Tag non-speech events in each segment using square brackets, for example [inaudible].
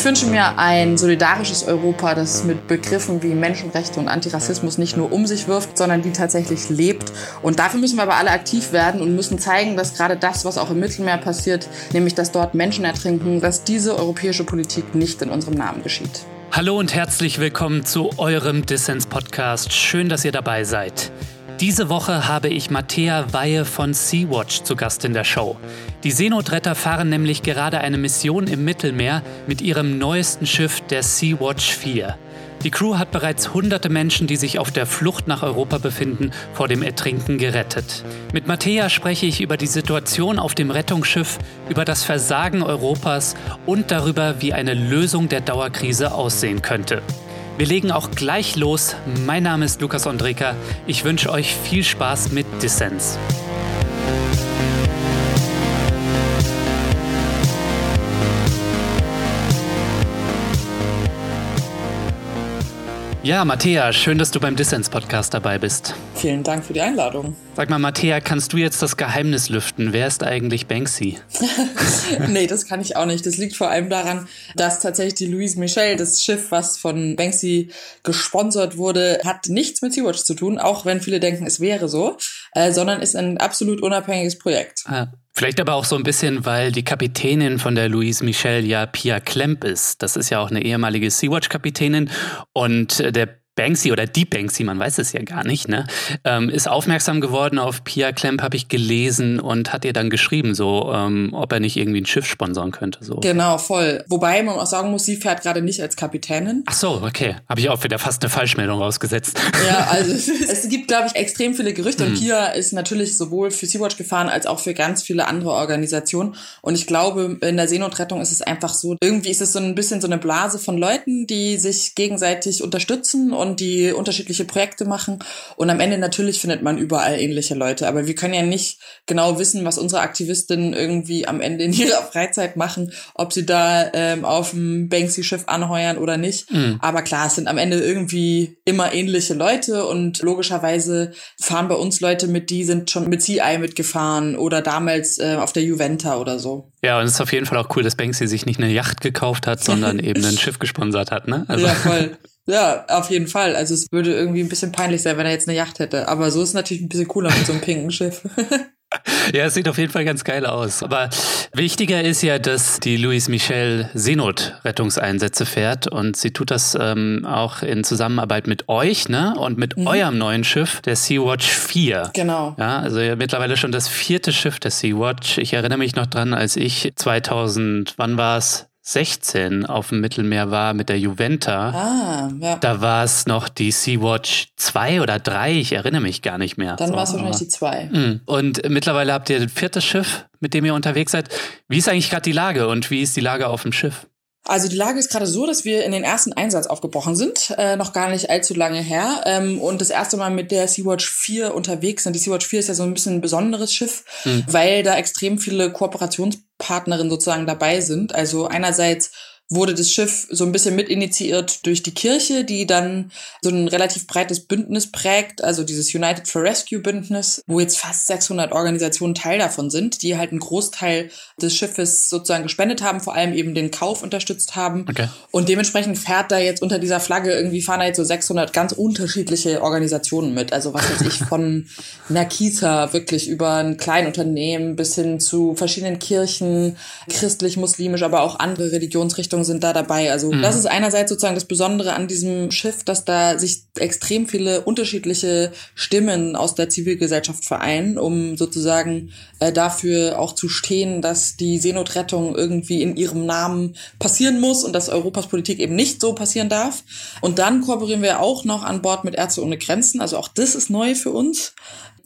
Ich wünsche mir ein solidarisches Europa, das mit Begriffen wie Menschenrechte und Antirassismus nicht nur um sich wirft, sondern die tatsächlich lebt. Und dafür müssen wir aber alle aktiv werden und müssen zeigen, dass gerade das, was auch im Mittelmeer passiert, nämlich dass dort Menschen ertrinken, dass diese europäische Politik nicht in unserem Namen geschieht. Hallo und herzlich willkommen zu eurem Dissens-Podcast. Schön, dass ihr dabei seid. Diese Woche habe ich Mattea Weihe von Sea-Watch zu Gast in der Show. Die Seenotretter fahren nämlich gerade eine Mission im Mittelmeer mit ihrem neuesten Schiff, der Sea-Watch 4. Die Crew hat bereits hunderte Menschen, die sich auf der Flucht nach Europa befinden, vor dem Ertrinken gerettet. Mit Mattea spreche ich über die Situation auf dem Rettungsschiff, über das Versagen Europas und darüber, wie eine Lösung der Dauerkrise aussehen könnte. Wir legen auch gleich los. Mein Name ist Lukas Andreka. Ich wünsche euch viel Spaß mit Dissens. Ja, Matthäa, schön, dass du beim Dissens-Podcast dabei bist. Vielen Dank für die Einladung. Sag mal, Matthäa, kannst du jetzt das Geheimnis lüften? Wer ist eigentlich Banksy? [laughs] nee, das kann ich auch nicht. Das liegt vor allem daran, dass tatsächlich die Louise Michel, das Schiff, was von Banksy gesponsert wurde, hat nichts mit Sea-Watch zu tun, auch wenn viele denken, es wäre so, äh, sondern ist ein absolut unabhängiges Projekt. Ah. Vielleicht aber auch so ein bisschen, weil die Kapitänin von der Louise Michel ja Pia Klemp ist. Das ist ja auch eine ehemalige Sea-Watch-Kapitänin und der Banksy oder die Banksy, man weiß es ja gar nicht, ne, ähm, ist aufmerksam geworden auf Pia Klemp, habe ich gelesen und hat ihr dann geschrieben, so, ähm, ob er nicht irgendwie ein Schiff sponsern könnte. So. Genau, voll. Wobei man auch sagen muss, sie fährt gerade nicht als Kapitänin. Ach so, okay. Habe ich auch wieder fast eine Falschmeldung rausgesetzt. Ja, [laughs] also es gibt, glaube ich, extrem viele Gerüchte und hm. Pia ist natürlich sowohl für Sea-Watch gefahren als auch für ganz viele andere Organisationen. Und ich glaube, in der Seenotrettung ist es einfach so, irgendwie ist es so ein bisschen so eine Blase von Leuten, die sich gegenseitig unterstützen und und die unterschiedliche Projekte machen. Und am Ende natürlich findet man überall ähnliche Leute. Aber wir können ja nicht genau wissen, was unsere Aktivistinnen irgendwie am Ende in ihrer [laughs] Freizeit machen, ob sie da ähm, auf dem Banksy-Schiff anheuern oder nicht. Mhm. Aber klar, es sind am Ende irgendwie immer ähnliche Leute und logischerweise fahren bei uns Leute mit, die sind schon mit CI mitgefahren oder damals äh, auf der Juventa oder so. Ja, und es ist auf jeden Fall auch cool, dass Banksy sich nicht eine Yacht gekauft hat, sondern [laughs] eben ein Schiff gesponsert hat, ne? Also. Ja, voll. Ja, auf jeden Fall. Also es würde irgendwie ein bisschen peinlich sein, wenn er jetzt eine Yacht hätte. Aber so ist es natürlich ein bisschen cooler mit so einem pinken Schiff. [laughs] Ja, es sieht auf jeden Fall ganz geil aus. Aber wichtiger ist ja, dass die Louise Michel Seenotrettungseinsätze fährt und sie tut das ähm, auch in Zusammenarbeit mit euch, ne? Und mit mhm. eurem neuen Schiff, der Sea-Watch 4. Genau. Ja, also ja, mittlerweile schon das vierte Schiff der Sea-Watch. Ich erinnere mich noch dran, als ich 2000, wann war es? 16 auf dem Mittelmeer war mit der Juventa. Ah, ja. Da war es noch die Sea-Watch 2 oder 3, ich erinnere mich gar nicht mehr. Dann so, war es wahrscheinlich die 2. Hm. Und mittlerweile habt ihr ein viertes Schiff, mit dem ihr unterwegs seid. Wie ist eigentlich gerade die Lage und wie ist die Lage auf dem Schiff? Also die Lage ist gerade so, dass wir in den ersten Einsatz aufgebrochen sind, äh, noch gar nicht allzu lange her ähm, und das erste Mal mit der Sea-Watch 4 unterwegs sind. Die Sea-Watch 4 ist ja so ein bisschen ein besonderes Schiff, mhm. weil da extrem viele Kooperationspartnerinnen sozusagen dabei sind. Also einerseits wurde das Schiff so ein bisschen mitinitiiert durch die Kirche, die dann so ein relativ breites Bündnis prägt, also dieses United for Rescue Bündnis, wo jetzt fast 600 Organisationen Teil davon sind, die halt einen Großteil des Schiffes sozusagen gespendet haben, vor allem eben den Kauf unterstützt haben. Okay. Und dementsprechend fährt da jetzt unter dieser Flagge irgendwie fahren da jetzt so 600 ganz unterschiedliche Organisationen mit. Also was weiß ich, von [laughs] Nakita wirklich über ein Kleinunternehmen bis hin zu verschiedenen Kirchen, christlich, muslimisch, aber auch andere Religionsrichtungen Richtungen sind da dabei. Also mhm. das ist einerseits sozusagen das Besondere an diesem Schiff, dass da sich extrem viele unterschiedliche Stimmen aus der Zivilgesellschaft vereinen, um sozusagen äh, dafür auch zu stehen, dass die Seenotrettung irgendwie in ihrem Namen passieren muss und dass Europas Politik eben nicht so passieren darf. Und dann kooperieren wir auch noch an Bord mit Ärzte ohne Grenzen. Also auch das ist neu für uns.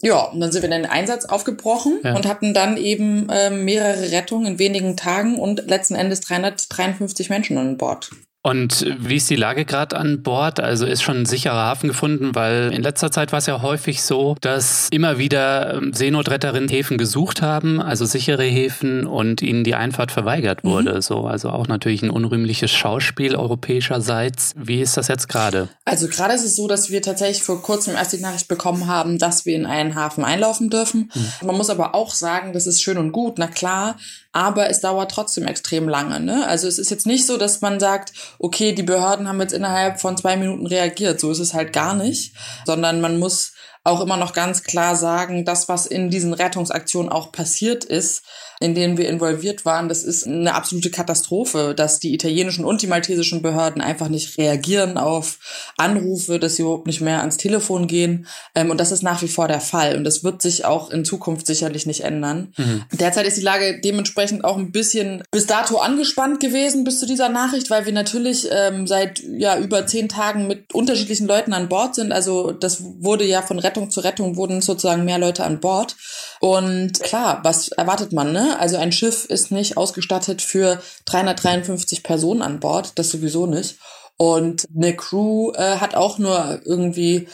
Ja, und dann sind wir in den Einsatz aufgebrochen ja. und hatten dann eben äh, mehrere Rettungen in wenigen Tagen und letzten Endes 353 Menschen an Bord. Und wie ist die Lage gerade an Bord? Also ist schon ein sicherer Hafen gefunden, weil in letzter Zeit war es ja häufig so, dass immer wieder ähm, Seenotretterinnen Häfen gesucht haben, also sichere Häfen und ihnen die Einfahrt verweigert mhm. wurde. Mhm. So, also auch natürlich ein unrühmliches Schauspiel europäischerseits. Wie ist das jetzt gerade? Also gerade ist es so, dass wir tatsächlich vor kurzem erst die Nachricht bekommen haben, dass wir in einen Hafen einlaufen dürfen. Mhm. Man muss aber auch sagen, das ist schön und gut, na klar, aber es dauert trotzdem extrem lange. Ne? Also es ist jetzt nicht so, dass man sagt, okay, die Behörden haben jetzt innerhalb von zwei Minuten reagiert. So ist es halt gar nicht, sondern man muss auch immer noch ganz klar sagen, das, was in diesen Rettungsaktionen auch passiert ist, in denen wir involviert waren, das ist eine absolute Katastrophe, dass die italienischen und die maltesischen Behörden einfach nicht reagieren auf Anrufe, dass sie überhaupt nicht mehr ans Telefon gehen. Ähm, und das ist nach wie vor der Fall. Und das wird sich auch in Zukunft sicherlich nicht ändern. Mhm. Derzeit ist die Lage dementsprechend auch ein bisschen bis dato angespannt gewesen bis zu dieser Nachricht, weil wir natürlich ähm, seit ja über zehn Tagen mit unterschiedlichen Leuten an Bord sind. Also das wurde ja von Rettung zu Rettung wurden sozusagen mehr Leute an Bord. Und klar, was erwartet man, ne? Also ein Schiff ist nicht ausgestattet für 353 Personen an Bord, das sowieso nicht. Und eine Crew äh, hat auch nur irgendwie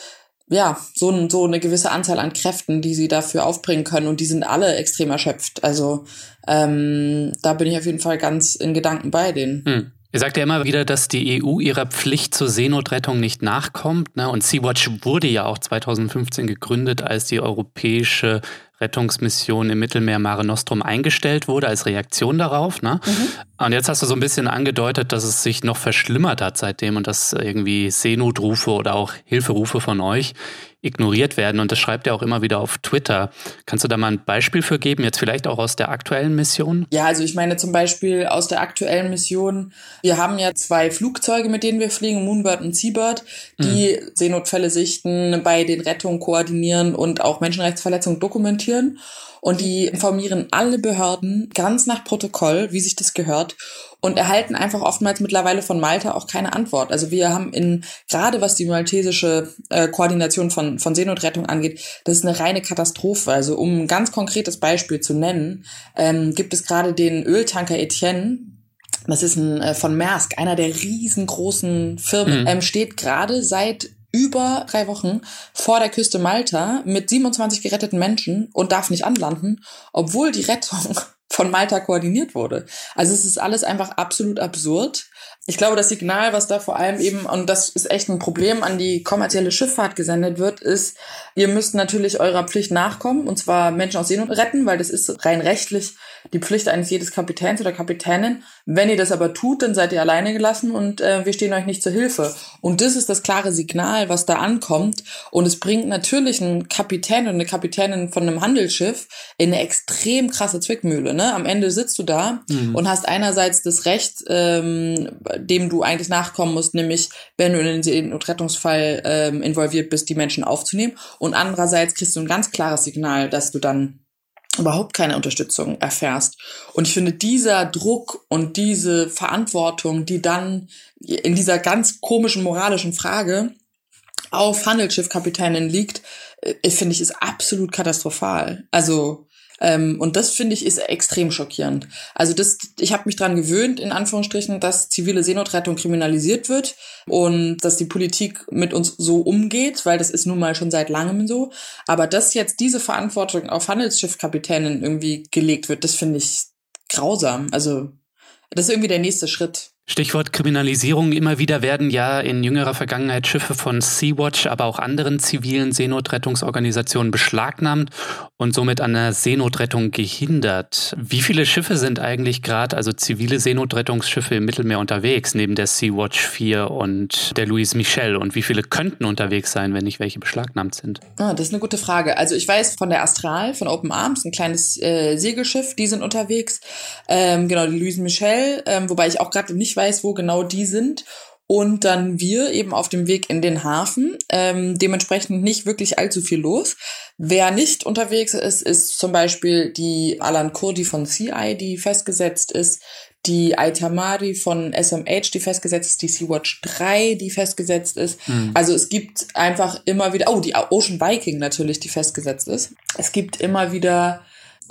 ja, so, so eine gewisse Anzahl an Kräften, die sie dafür aufbringen können und die sind alle extrem erschöpft. Also ähm, da bin ich auf jeden Fall ganz in Gedanken bei denen. Hm. Ihr sagt ja immer wieder, dass die EU ihrer Pflicht zur Seenotrettung nicht nachkommt. Ne? Und Sea-Watch wurde ja auch 2015 gegründet, als die europäische Rettungsmission im Mittelmeer Mare Nostrum eingestellt wurde als Reaktion darauf. Ne? Mhm. Und jetzt hast du so ein bisschen angedeutet, dass es sich noch verschlimmert hat seitdem und dass irgendwie Seenotrufe oder auch Hilferufe von euch ignoriert werden. Und das schreibt er auch immer wieder auf Twitter. Kannst du da mal ein Beispiel für geben, jetzt vielleicht auch aus der aktuellen Mission? Ja, also ich meine zum Beispiel aus der aktuellen Mission. Wir haben ja zwei Flugzeuge, mit denen wir fliegen, Moonbird und Seabird, die mhm. Seenotfälle sichten, bei den Rettungen koordinieren und auch Menschenrechtsverletzungen dokumentieren und die informieren alle Behörden ganz nach Protokoll, wie sich das gehört und erhalten einfach oftmals mittlerweile von Malta auch keine Antwort. Also wir haben in, gerade was die maltesische äh, Koordination von, von Seenotrettung angeht, das ist eine reine Katastrophe. Also um ein ganz konkretes Beispiel zu nennen, ähm, gibt es gerade den Öltanker Etienne, das ist ein äh, von Maersk, einer der riesengroßen Firmen, mhm. ähm, steht gerade seit über drei Wochen vor der Küste Malta mit 27 geretteten Menschen und darf nicht anlanden, obwohl die Rettung [laughs] von Malta koordiniert wurde. Also es ist alles einfach absolut absurd. Ich glaube, das Signal, was da vor allem eben, und das ist echt ein Problem, an die kommerzielle Schifffahrt gesendet wird, ist, ihr müsst natürlich eurer Pflicht nachkommen, und zwar Menschen aus Seenot retten, weil das ist rein rechtlich die Pflicht eines jedes Kapitäns oder Kapitänin. Wenn ihr das aber tut, dann seid ihr alleine gelassen und äh, wir stehen euch nicht zur Hilfe. Und das ist das klare Signal, was da ankommt. Und es bringt natürlich einen Kapitän und eine Kapitänin von einem Handelsschiff in eine extrem krasse Zwickmühle. Ne? Am Ende sitzt du da mhm. und hast einerseits das Recht, ähm, dem du eigentlich nachkommen musst, nämlich wenn du in den Rettungsfall ähm, involviert bist, die Menschen aufzunehmen. Und andererseits kriegst du ein ganz klares Signal, dass du dann überhaupt keine Unterstützung erfährst. Und ich finde, dieser Druck und diese Verantwortung, die dann in dieser ganz komischen moralischen Frage auf Handelsschiffkapitänen liegt, äh, finde ich, ist absolut katastrophal. Also ähm, und das finde ich ist extrem schockierend. Also das, ich habe mich dran gewöhnt, in Anführungsstrichen, dass zivile Seenotrettung kriminalisiert wird und dass die Politik mit uns so umgeht, weil das ist nun mal schon seit langem so. Aber dass jetzt diese Verantwortung auf Handelsschiffkapitänen irgendwie gelegt wird, das finde ich grausam. Also das ist irgendwie der nächste Schritt. Stichwort Kriminalisierung. Immer wieder werden ja in jüngerer Vergangenheit Schiffe von Sea-Watch, aber auch anderen zivilen Seenotrettungsorganisationen beschlagnahmt und somit an der Seenotrettung gehindert. Wie viele Schiffe sind eigentlich gerade, also zivile Seenotrettungsschiffe im Mittelmeer unterwegs, neben der Sea-Watch 4 und der Louise Michel? Und wie viele könnten unterwegs sein, wenn nicht welche beschlagnahmt sind? Ah, das ist eine gute Frage. Also ich weiß von der Astral, von Open Arms, ein kleines äh, Segelschiff, die sind unterwegs. Ähm, genau, die Louise Michel, ähm, wobei ich auch gerade nicht weiß, weiß, wo genau die sind. Und dann wir eben auf dem Weg in den Hafen. Ähm, dementsprechend nicht wirklich allzu viel los. Wer nicht unterwegs ist, ist zum Beispiel die Alan Kurdi von CI, die festgesetzt ist. Die Aitamari von SMH, die festgesetzt ist, die Sea-Watch 3, die festgesetzt ist. Mhm. Also es gibt einfach immer wieder, oh, die Ocean Viking natürlich, die festgesetzt ist. Es gibt immer wieder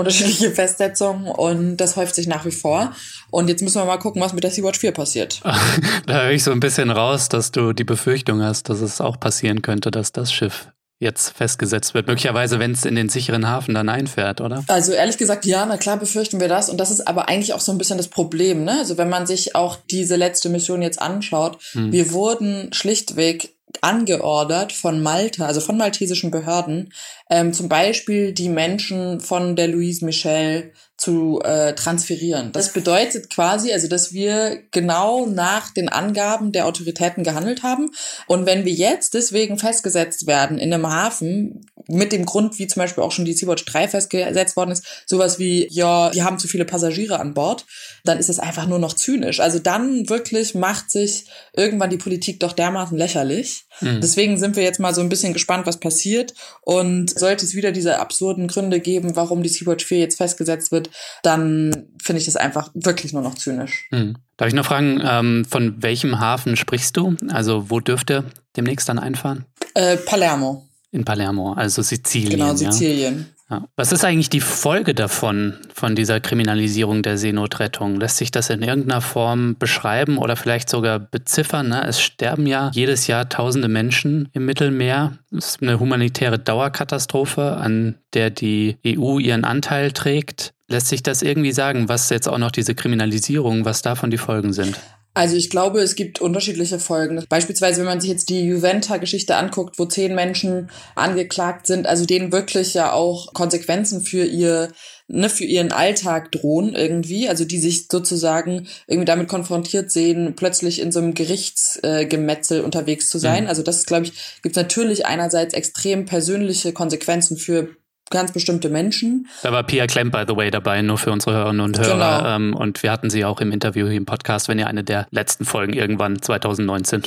unterschiedliche Festsetzungen und das häuft sich nach wie vor. Und jetzt müssen wir mal gucken, was mit der Sea-Watch 4 passiert. [laughs] da höre ich so ein bisschen raus, dass du die Befürchtung hast, dass es auch passieren könnte, dass das Schiff jetzt festgesetzt wird. Möglicherweise, wenn es in den sicheren Hafen dann einfährt, oder? Also ehrlich gesagt, ja, na klar befürchten wir das. Und das ist aber eigentlich auch so ein bisschen das Problem. Ne? Also wenn man sich auch diese letzte Mission jetzt anschaut, hm. wir wurden schlichtweg angeordert von Malta, also von maltesischen Behörden, ähm, zum Beispiel die Menschen von der Louise Michel zu äh, transferieren. Das bedeutet quasi, also dass wir genau nach den Angaben der Autoritäten gehandelt haben. Und wenn wir jetzt deswegen festgesetzt werden in einem Hafen, mit dem Grund, wie zum Beispiel auch schon die Sea-Watch 3 festgesetzt worden ist, sowas wie, ja, wir haben zu viele Passagiere an Bord, dann ist es einfach nur noch zynisch. Also dann wirklich macht sich irgendwann die Politik doch dermaßen lächerlich. Mhm. Deswegen sind wir jetzt mal so ein bisschen gespannt, was passiert. Und sollte es wieder diese absurden Gründe geben, warum die Sea-Watch 4 jetzt festgesetzt wird, dann finde ich das einfach wirklich nur noch zynisch. Mhm. Darf ich noch fragen, ähm, von welchem Hafen sprichst du? Also wo dürfte demnächst dann einfahren? Äh, Palermo. In Palermo, also Sizilien. Genau, Sizilien. Ja. Ja. Was ist eigentlich die Folge davon, von dieser Kriminalisierung der Seenotrettung? Lässt sich das in irgendeiner Form beschreiben oder vielleicht sogar beziffern? Ne? Es sterben ja jedes Jahr tausende Menschen im Mittelmeer. Es ist eine humanitäre Dauerkatastrophe, an der die EU ihren Anteil trägt. Lässt sich das irgendwie sagen, was jetzt auch noch diese Kriminalisierung, was davon die Folgen sind? Also ich glaube, es gibt unterschiedliche Folgen. Beispielsweise, wenn man sich jetzt die Juventa-Geschichte anguckt, wo zehn Menschen angeklagt sind, also denen wirklich ja auch Konsequenzen für ihr ne, für ihren Alltag drohen irgendwie, also die sich sozusagen irgendwie damit konfrontiert sehen, plötzlich in so einem Gerichtsgemetzel äh, unterwegs zu sein. Mhm. Also das, glaube ich, gibt natürlich einerseits extrem persönliche Konsequenzen für ganz bestimmte Menschen. Da war Pia Klemm, by the way, dabei, nur für unsere Hörerinnen und Hörer. Genau. Ähm, und wir hatten sie auch im Interview hier im Podcast, wenn ihr eine der letzten Folgen irgendwann 2019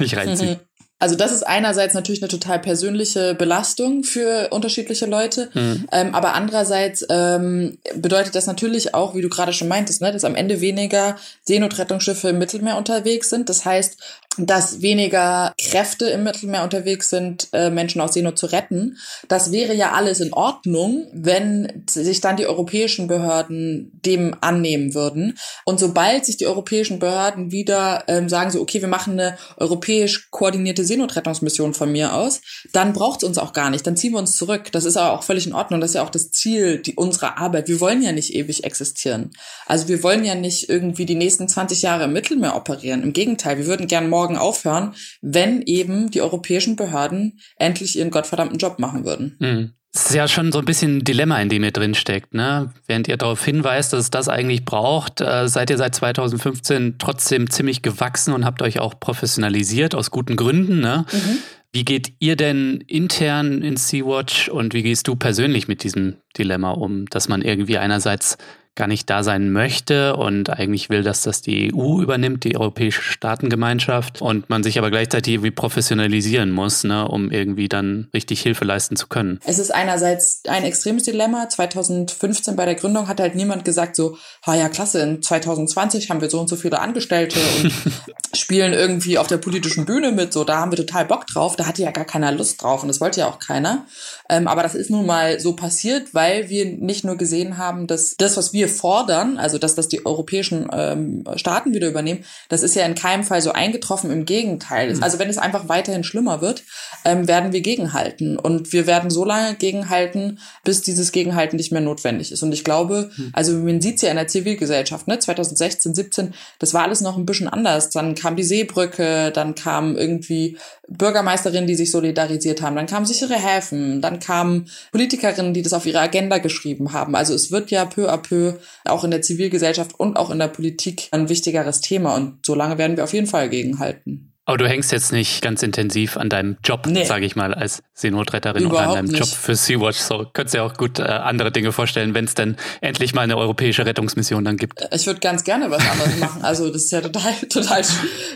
ich reinziehe. Also das ist einerseits natürlich eine total persönliche Belastung für unterschiedliche Leute, mhm. ähm, aber andererseits ähm, bedeutet das natürlich auch, wie du gerade schon meintest, ne, dass am Ende weniger Seenotrettungsschiffe im Mittelmeer unterwegs sind. Das heißt, dass weniger Kräfte im Mittelmeer unterwegs sind, äh, Menschen aus Seenot zu retten. Das wäre ja alles in Ordnung, wenn sich dann die europäischen Behörden dem annehmen würden. Und sobald sich die europäischen Behörden wieder ähm, sagen so, okay, wir machen eine europäisch koordinierte Seenotrettungsmission von mir aus, dann braucht es uns auch gar nicht. Dann ziehen wir uns zurück. Das ist aber auch völlig in Ordnung. Das ist ja auch das Ziel die, unserer Arbeit. Wir wollen ja nicht ewig existieren. Also wir wollen ja nicht irgendwie die nächsten 20 Jahre im Mittelmeer operieren. Im Gegenteil, wir würden gern morgen morgen aufhören, wenn eben die europäischen Behörden endlich ihren gottverdammten Job machen würden. Mhm. Das ist ja schon so ein bisschen ein Dilemma, in dem ihr drin steckt. Ne? Während ihr darauf hinweist, dass es das eigentlich braucht, äh, seid ihr seit 2015 trotzdem ziemlich gewachsen und habt euch auch professionalisiert, aus guten Gründen. Ne? Mhm. Wie geht ihr denn intern in Sea-Watch und wie gehst du persönlich mit diesem Dilemma um, dass man irgendwie einerseits gar nicht da sein möchte und eigentlich will, dass das die EU übernimmt, die Europäische Staatengemeinschaft und man sich aber gleichzeitig irgendwie professionalisieren muss, ne, um irgendwie dann richtig Hilfe leisten zu können. Es ist einerseits ein extremes Dilemma. 2015 bei der Gründung hat halt niemand gesagt so, ha ja, klasse, in 2020 haben wir so und so viele Angestellte und [laughs] spielen irgendwie auf der politischen Bühne mit, so, da haben wir total Bock drauf. Da hatte ja gar keiner Lust drauf und das wollte ja auch keiner. Ähm, aber das ist nun mal so passiert, weil wir nicht nur gesehen haben, dass das, was wir fordern, also dass das die europäischen ähm, Staaten wieder übernehmen, das ist ja in keinem Fall so eingetroffen. Im Gegenteil. Mhm. Also wenn es einfach weiterhin schlimmer wird, ähm, werden wir gegenhalten. Und wir werden so lange gegenhalten, bis dieses Gegenhalten nicht mehr notwendig ist. Und ich glaube, mhm. also man sieht es ja in der Zivilgesellschaft, ne, 2016, 17, das war alles noch ein bisschen anders. Dann kam die Seebrücke, dann kam irgendwie Bürgermeisterinnen, die sich solidarisiert haben, dann kamen sichere Häfen, dann kamen Politikerinnen, die das auf ihre Agenda geschrieben haben. Also es wird ja peu à peu auch in der Zivilgesellschaft und auch in der Politik ein wichtigeres Thema und solange werden wir auf jeden Fall gegenhalten. Aber du hängst jetzt nicht ganz intensiv an deinem Job, nee. sage ich mal, als Seenotretterin oder an deinem nicht. Job für Sea-Watch. So könntest du dir auch gut äh, andere Dinge vorstellen, wenn es denn endlich mal eine europäische Rettungsmission dann gibt. Ich würde ganz gerne was anderes [laughs] machen. Also das ist ja total, [laughs] total,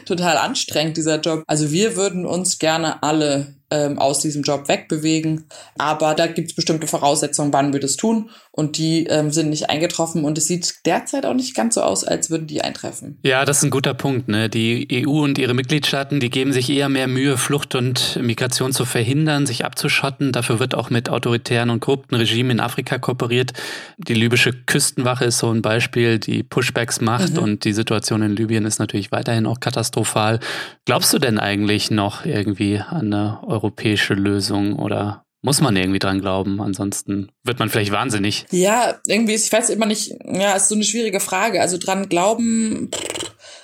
total anstrengend, dieser Job. Also wir würden uns gerne alle ähm, aus diesem Job wegbewegen. Aber da gibt es bestimmte Voraussetzungen, wann wir das tun. Und die ähm, sind nicht eingetroffen. Und es sieht derzeit auch nicht ganz so aus, als würden die eintreffen. Ja, das ist ein guter Punkt. Ne? Die EU und ihre Mitgliedstaaten, die geben sich eher mehr Mühe, Flucht und Migration zu verhindern, sich abzuschotten. Dafür wird auch mit autoritären und korrupten Regimen in Afrika kooperiert. Die libysche Küstenwache ist so ein Beispiel, die Pushbacks macht. Mhm. Und die Situation in Libyen ist natürlich weiterhin auch katastrophal. Glaubst du denn eigentlich noch irgendwie an eine europäische Lösung oder muss man irgendwie dran glauben, ansonsten wird man vielleicht wahnsinnig. Ja, irgendwie, ist, ich weiß immer nicht, ja, ist so eine schwierige Frage. Also dran glauben,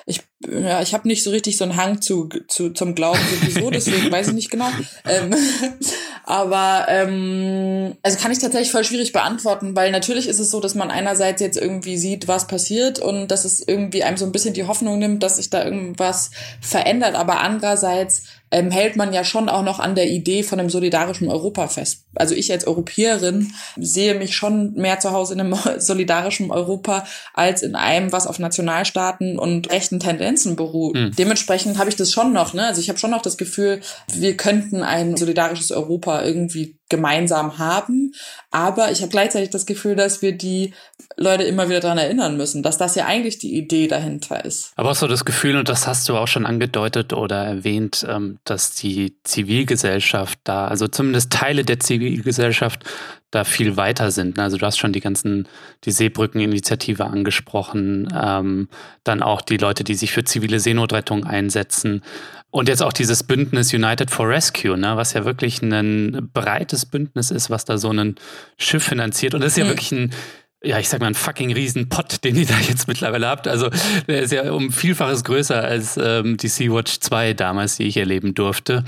ich, ja, ich habe nicht so richtig so einen Hang zu, zu zum Glauben sowieso, [laughs] deswegen weiß ich nicht genau. Ähm, [laughs] aber ähm, also kann ich tatsächlich voll schwierig beantworten, weil natürlich ist es so, dass man einerseits jetzt irgendwie sieht, was passiert und dass es irgendwie einem so ein bisschen die Hoffnung nimmt, dass sich da irgendwas verändert, aber andererseits ähm, hält man ja schon auch noch an der Idee von einem solidarischen Europa fest. Also ich als Europäerin sehe mich schon mehr zu Hause in einem [laughs] solidarischen Europa als in einem, was auf Nationalstaaten und rechten Tendenzen beruht. Mhm. Dementsprechend habe ich das schon noch. Ne? Also ich habe schon noch das Gefühl, wir könnten ein solidarisches Europa irgendwie gemeinsam haben. Aber ich habe gleichzeitig das Gefühl, dass wir die Leute immer wieder daran erinnern müssen, dass das ja eigentlich die Idee dahinter ist. Aber auch so das Gefühl, und das hast du auch schon angedeutet oder erwähnt, ähm, dass die Zivilgesellschaft da, also zumindest Teile der Zivilgesellschaft da viel weiter sind. Also du hast schon die ganzen, die Seebrückeninitiative angesprochen, ähm, dann auch die Leute, die sich für zivile Seenotrettung einsetzen. Und jetzt auch dieses Bündnis United for Rescue, ne, was ja wirklich ein breites Bündnis ist, was da so ein Schiff finanziert. Und das ist ja mhm. wirklich ein ja, ich sag mal, ein fucking Riesenpott, den ihr da jetzt mittlerweile habt. Also der ist ja um Vielfaches größer als ähm, die Sea-Watch 2 damals, die ich erleben durfte.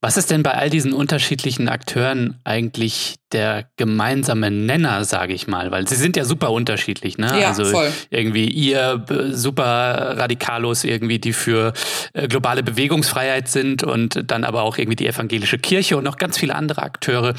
Was ist denn bei all diesen unterschiedlichen Akteuren eigentlich der gemeinsame Nenner, sage ich mal? Weil sie sind ja super unterschiedlich, ne? Ja, also voll. irgendwie ihr super Radikalos irgendwie, die für äh, globale Bewegungsfreiheit sind und dann aber auch irgendwie die evangelische Kirche und noch ganz viele andere Akteure.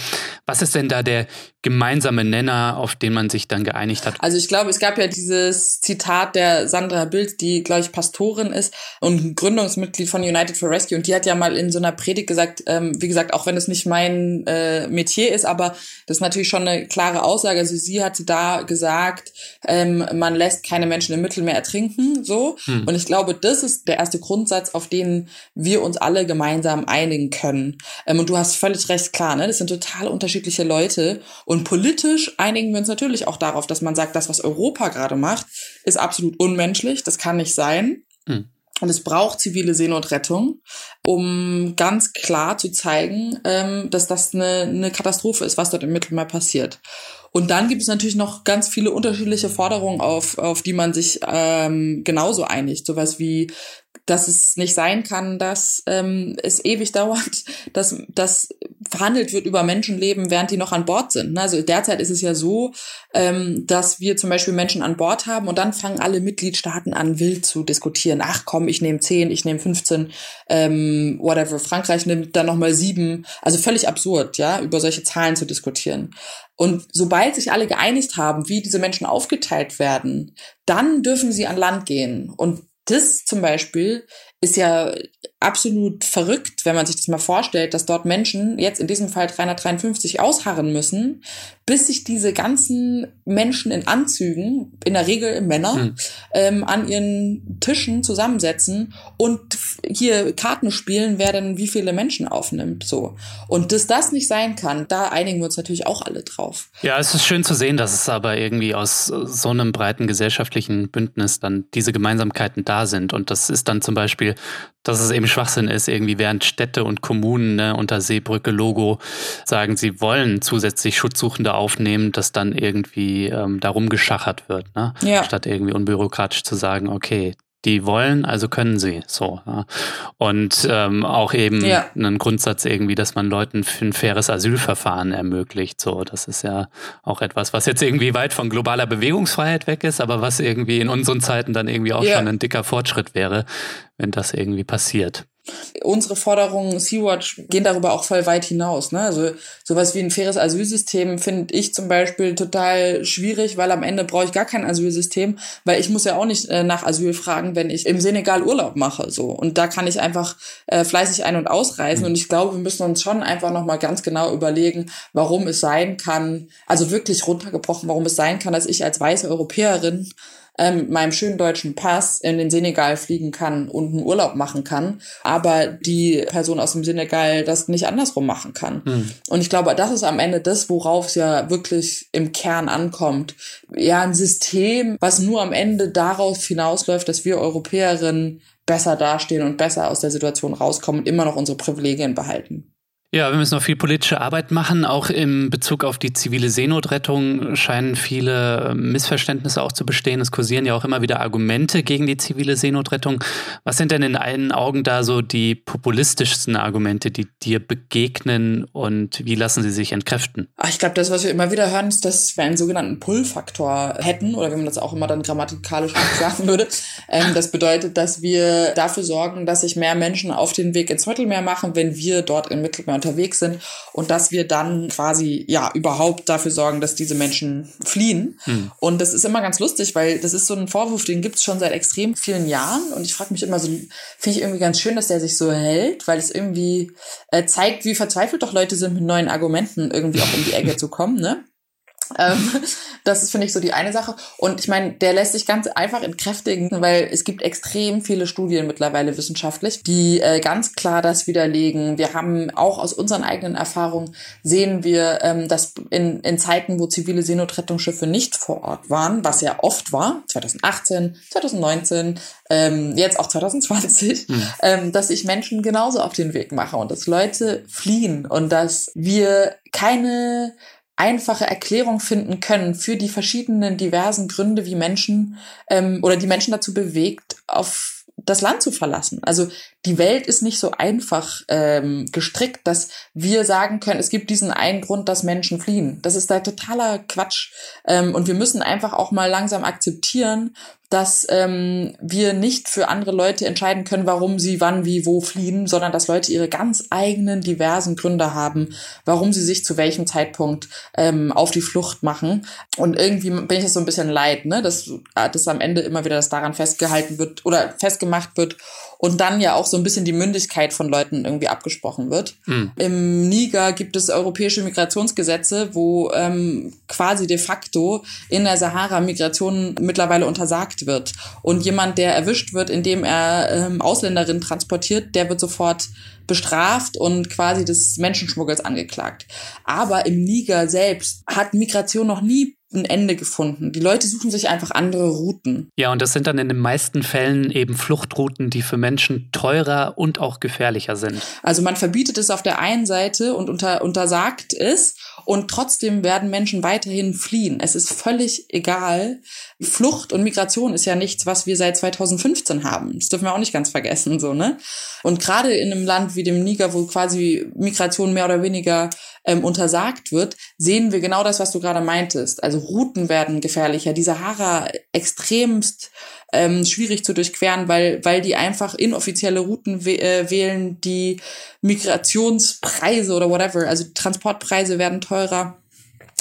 Was ist denn da der gemeinsame Nenner, auf den man sich dann geeinigt hat? Also ich glaube, es gab ja dieses Zitat der Sandra Bild, die, glaube ich, Pastorin ist und Gründungsmitglied von United for Rescue. Und die hat ja mal in so einer Predigt gesagt, ähm, wie gesagt, auch wenn es nicht mein äh, Metier ist, aber das ist natürlich schon eine klare Aussage. Also sie hat da gesagt, ähm, man lässt keine Menschen im Mittelmeer ertrinken, so. Hm. Und ich glaube, das ist der erste Grundsatz, auf den wir uns alle gemeinsam einigen können. Ähm, und du hast völlig recht, klar, ne? Das sind total unterschiedliche Leute. Und politisch einigen wir uns natürlich auch darauf, dass man sagt, das, was Europa gerade macht, ist absolut unmenschlich. Das kann nicht sein. Hm. Und es braucht zivile Seenotrettung, um ganz klar zu zeigen, ähm, dass das eine, eine Katastrophe ist, was dort im Mittelmeer passiert. Und dann gibt es natürlich noch ganz viele unterschiedliche Forderungen, auf, auf die man sich ähm, genauso einigt. Sowas wie dass es nicht sein kann, dass ähm, es ewig [laughs] dauert, dass, dass verhandelt wird über Menschenleben, während die noch an Bord sind. Also derzeit ist es ja so, ähm, dass wir zum Beispiel Menschen an Bord haben und dann fangen alle Mitgliedstaaten an, wild zu diskutieren. Ach komm, ich nehme zehn, ich nehme 15, ähm, whatever. Frankreich nimmt dann nochmal sieben. Also völlig absurd, ja, über solche Zahlen zu diskutieren. Und sobald sich alle geeinigt haben, wie diese Menschen aufgeteilt werden, dann dürfen sie an Land gehen. Und das zum Beispiel ist ja absolut verrückt, wenn man sich das mal vorstellt, dass dort Menschen, jetzt in diesem Fall 353, ausharren müssen, bis sich diese ganzen Menschen in Anzügen, in der Regel Männer, hm. ähm, an ihren Tischen zusammensetzen und hier Karten spielen, wer denn wie viele Menschen aufnimmt. So. Und dass das nicht sein kann, da einigen wir uns natürlich auch alle drauf. Ja, es ist schön zu sehen, dass es aber irgendwie aus so einem breiten gesellschaftlichen Bündnis dann diese Gemeinsamkeiten da sind. Und das ist dann zum Beispiel dass es eben Schwachsinn ist, irgendwie während Städte und Kommunen ne, unter Seebrücke-Logo sagen, sie wollen zusätzlich Schutzsuchende aufnehmen, dass dann irgendwie ähm, darum geschachert wird, ne? Ja. Statt irgendwie unbürokratisch zu sagen, okay, die wollen, also können sie so. Ja. Und ähm, auch eben ja. einen Grundsatz irgendwie, dass man Leuten für ein faires Asylverfahren ermöglicht. So, das ist ja auch etwas, was jetzt irgendwie weit von globaler Bewegungsfreiheit weg ist, aber was irgendwie in unseren Zeiten dann irgendwie auch ja. schon ein dicker Fortschritt wäre, wenn das irgendwie passiert. Unsere Forderungen Sea-Watch gehen darüber auch voll weit hinaus. Ne? Also sowas wie ein faires Asylsystem finde ich zum Beispiel total schwierig, weil am Ende brauche ich gar kein Asylsystem, weil ich muss ja auch nicht äh, nach Asyl fragen, wenn ich im Senegal Urlaub mache. so Und da kann ich einfach äh, fleißig ein- und ausreisen. Und ich glaube, wir müssen uns schon einfach nochmal ganz genau überlegen, warum es sein kann, also wirklich runtergebrochen, warum es sein kann, dass ich als weiße Europäerin ähm, mit meinem schönen deutschen Pass in den Senegal fliegen kann und einen Urlaub machen kann, aber die Person aus dem Senegal das nicht andersrum machen kann. Mhm. Und ich glaube, das ist am Ende das, worauf es ja wirklich im Kern ankommt. Ja, ein System, was nur am Ende daraus hinausläuft, dass wir Europäerinnen besser dastehen und besser aus der Situation rauskommen und immer noch unsere Privilegien behalten. Ja, wir müssen noch viel politische Arbeit machen. Auch im Bezug auf die zivile Seenotrettung scheinen viele äh, Missverständnisse auch zu bestehen. Es kursieren ja auch immer wieder Argumente gegen die zivile Seenotrettung. Was sind denn in allen Augen da so die populistischsten Argumente, die dir begegnen und wie lassen sie sich entkräften? Ach, ich glaube, das, was wir immer wieder hören, ist, dass wir einen sogenannten Pull-Faktor hätten oder wie man das auch immer dann grammatikalisch sagen würde. [laughs] Ähm, das bedeutet, dass wir dafür sorgen, dass sich mehr Menschen auf den Weg ins Mittelmeer machen, wenn wir dort im Mittelmeer unterwegs sind und dass wir dann quasi ja überhaupt dafür sorgen, dass diese Menschen fliehen. Hm. Und das ist immer ganz lustig, weil das ist so ein Vorwurf, den gibt es schon seit extrem vielen Jahren und ich frage mich immer so, finde ich irgendwie ganz schön, dass der sich so hält, weil es irgendwie äh, zeigt, wie verzweifelt doch Leute sind, mit neuen Argumenten irgendwie auch um die Ecke zu kommen, ne? Ähm, das ist, finde ich, so die eine Sache. Und ich meine, der lässt sich ganz einfach entkräftigen, weil es gibt extrem viele Studien mittlerweile wissenschaftlich, die äh, ganz klar das widerlegen. Wir haben auch aus unseren eigenen Erfahrungen sehen wir, ähm, dass in, in Zeiten, wo zivile Seenotrettungsschiffe nicht vor Ort waren, was ja oft war, 2018, 2019, ähm, jetzt auch 2020, mhm. ähm, dass ich Menschen genauso auf den Weg mache und dass Leute fliehen und dass wir keine einfache Erklärung finden können für die verschiedenen diversen Gründe, wie Menschen ähm, oder die Menschen dazu bewegt, auf das Land zu verlassen. Also die Welt ist nicht so einfach ähm, gestrickt, dass wir sagen können, es gibt diesen einen Grund, dass Menschen fliehen. Das ist da totaler Quatsch. Ähm, und wir müssen einfach auch mal langsam akzeptieren, dass ähm, wir nicht für andere Leute entscheiden können, warum sie wann, wie, wo fliehen, sondern dass Leute ihre ganz eigenen diversen Gründe haben, warum sie sich zu welchem Zeitpunkt ähm, auf die Flucht machen. Und irgendwie bin ich das so ein bisschen leid, ne, dass, dass am Ende immer wieder das daran festgehalten wird oder festgemacht wird und dann ja auch so ein bisschen die Mündigkeit von Leuten irgendwie abgesprochen wird. Mhm. Im Niger gibt es europäische Migrationsgesetze, wo ähm, quasi de facto in der Sahara Migration mittlerweile untersagt wird. Und jemand, der erwischt wird, indem er ähm, Ausländerinnen transportiert, der wird sofort bestraft und quasi des Menschenschmuggels angeklagt. Aber im Niger selbst hat Migration noch nie ein Ende gefunden. Die Leute suchen sich einfach andere Routen. Ja, und das sind dann in den meisten Fällen eben Fluchtrouten, die für Menschen teurer und auch gefährlicher sind. Also man verbietet es auf der einen Seite und unter, untersagt es und trotzdem werden Menschen weiterhin fliehen. Es ist völlig egal. Flucht und Migration ist ja nichts, was wir seit 2015 haben. Das dürfen wir auch nicht ganz vergessen, so, ne? Und gerade in einem Land wie dem Niger, wo quasi Migration mehr oder weniger ähm, untersagt wird, sehen wir genau das, was du gerade meintest. Also Routen werden gefährlicher. Die Sahara extremst ähm, schwierig zu durchqueren, weil, weil die einfach inoffizielle Routen äh, wählen, die Migrationspreise oder whatever, also Transportpreise werden teurer.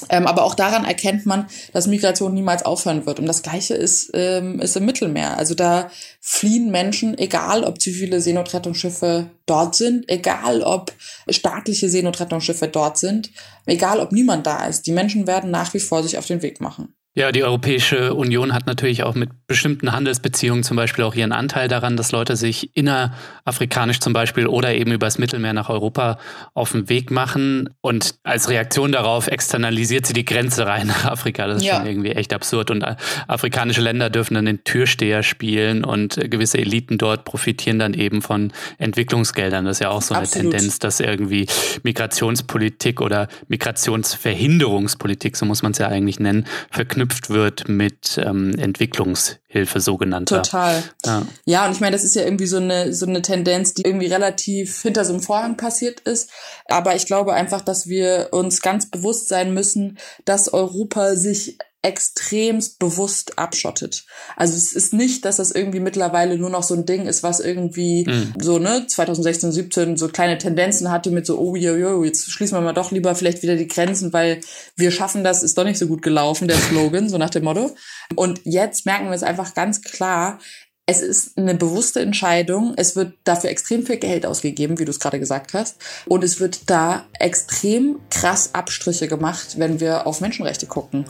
Ähm, aber auch daran erkennt man, dass Migration niemals aufhören wird. Und das Gleiche ist, ähm, ist im Mittelmeer. Also da fliehen Menschen, egal ob zivile Seenotrettungsschiffe dort sind, egal ob staatliche Seenotrettungsschiffe dort sind, egal ob niemand da ist. Die Menschen werden nach wie vor sich auf den Weg machen. Ja, die Europäische Union hat natürlich auch mit bestimmten Handelsbeziehungen zum Beispiel auch ihren Anteil daran, dass Leute sich innerafrikanisch zum Beispiel oder eben übers Mittelmeer nach Europa auf den Weg machen. Und als Reaktion darauf externalisiert sie die Grenze rein nach Afrika. Das ist ja. schon irgendwie echt absurd. Und afrikanische Länder dürfen dann den Türsteher spielen und gewisse Eliten dort profitieren dann eben von Entwicklungsgeldern. Das ist ja auch so eine Absolut. Tendenz, dass irgendwie Migrationspolitik oder Migrationsverhinderungspolitik, so muss man es ja eigentlich nennen, verknüpft verknüpft wird mit ähm, Entwicklungshilfe sogenannter. Total. Ja. ja, und ich meine, das ist ja irgendwie so eine, so eine Tendenz, die irgendwie relativ hinter so einem Vorhang passiert ist. Aber ich glaube einfach, dass wir uns ganz bewusst sein müssen, dass Europa sich extremst bewusst abschottet. Also es ist nicht, dass das irgendwie mittlerweile nur noch so ein Ding ist, was irgendwie mhm. so, ne, 2016, 17 so kleine Tendenzen hatte mit so, oh, yo, yo, jetzt schließen wir mal doch lieber vielleicht wieder die Grenzen, weil wir schaffen das, ist doch nicht so gut gelaufen, der Slogan, so nach dem Motto. Und jetzt merken wir es einfach ganz klar, es ist eine bewusste Entscheidung. Es wird dafür extrem viel Geld ausgegeben, wie du es gerade gesagt hast. Und es wird da extrem krass Abstriche gemacht, wenn wir auf Menschenrechte gucken.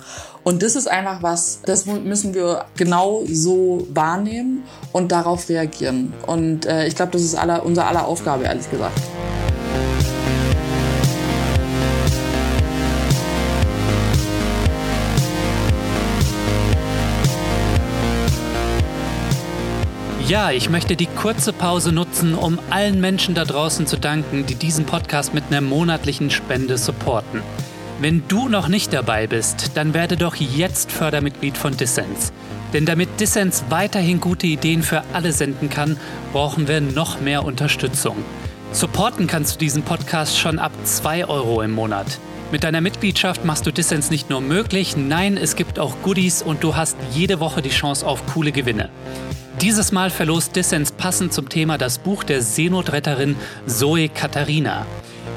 Und das ist einfach was, das müssen wir genau so wahrnehmen und darauf reagieren. Und äh, ich glaube, das ist aller, unser aller Aufgabe, ehrlich gesagt. Ja, ich möchte die kurze Pause nutzen, um allen Menschen da draußen zu danken, die diesen Podcast mit einer monatlichen Spende supporten. Wenn du noch nicht dabei bist, dann werde doch jetzt Fördermitglied von Dissens. Denn damit Dissens weiterhin gute Ideen für alle senden kann, brauchen wir noch mehr Unterstützung. Supporten kannst du diesen Podcast schon ab 2 Euro im Monat. Mit deiner Mitgliedschaft machst du Dissens nicht nur möglich, nein, es gibt auch Goodies und du hast jede Woche die Chance auf coole Gewinne. Dieses Mal verlost Dissens passend zum Thema das Buch der Seenotretterin Zoe Katharina.